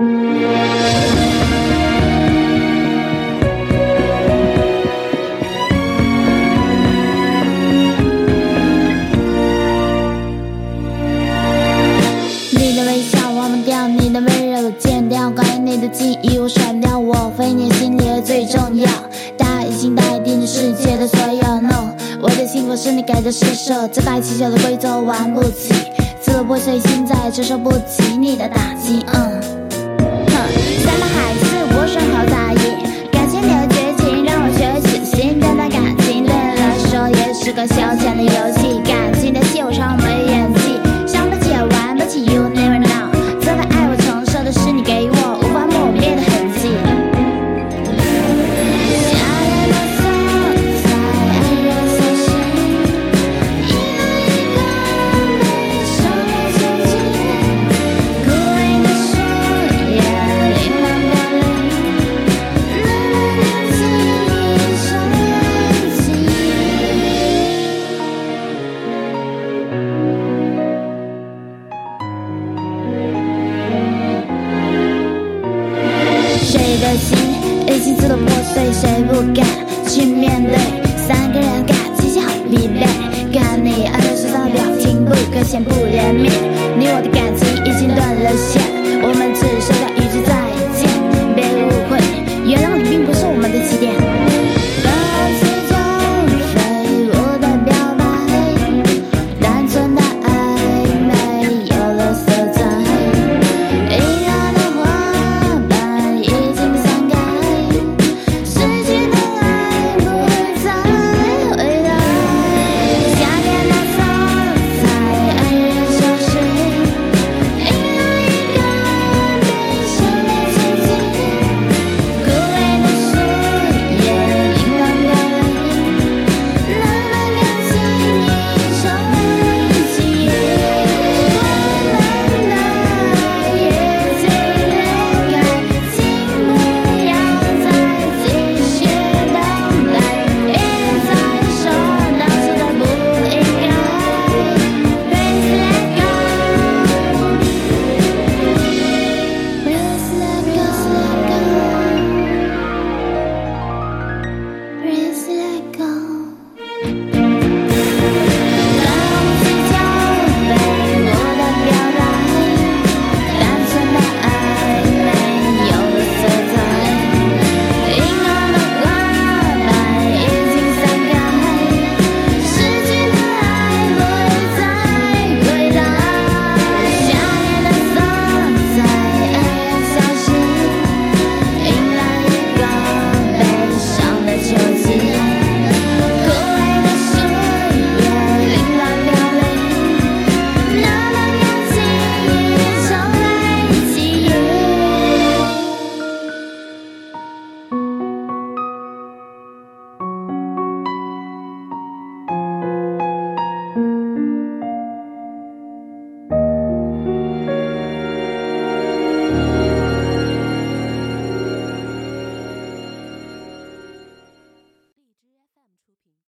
你的微笑忘不掉，你的温柔戒掉，关于你的记忆我甩掉，我非你心里最重要，它已经代替你世界的所有。No，我的幸福是你给的施舍，自摆起手的规则玩不起，自我破碎，现在承受不起你的打击。嗯。哼，山盟海誓我身后在的心已经支离破碎，谁不敢去面对？三个人感情好疲惫，看你二三十的表情，不可先不怜面，你我的感情已经断了线。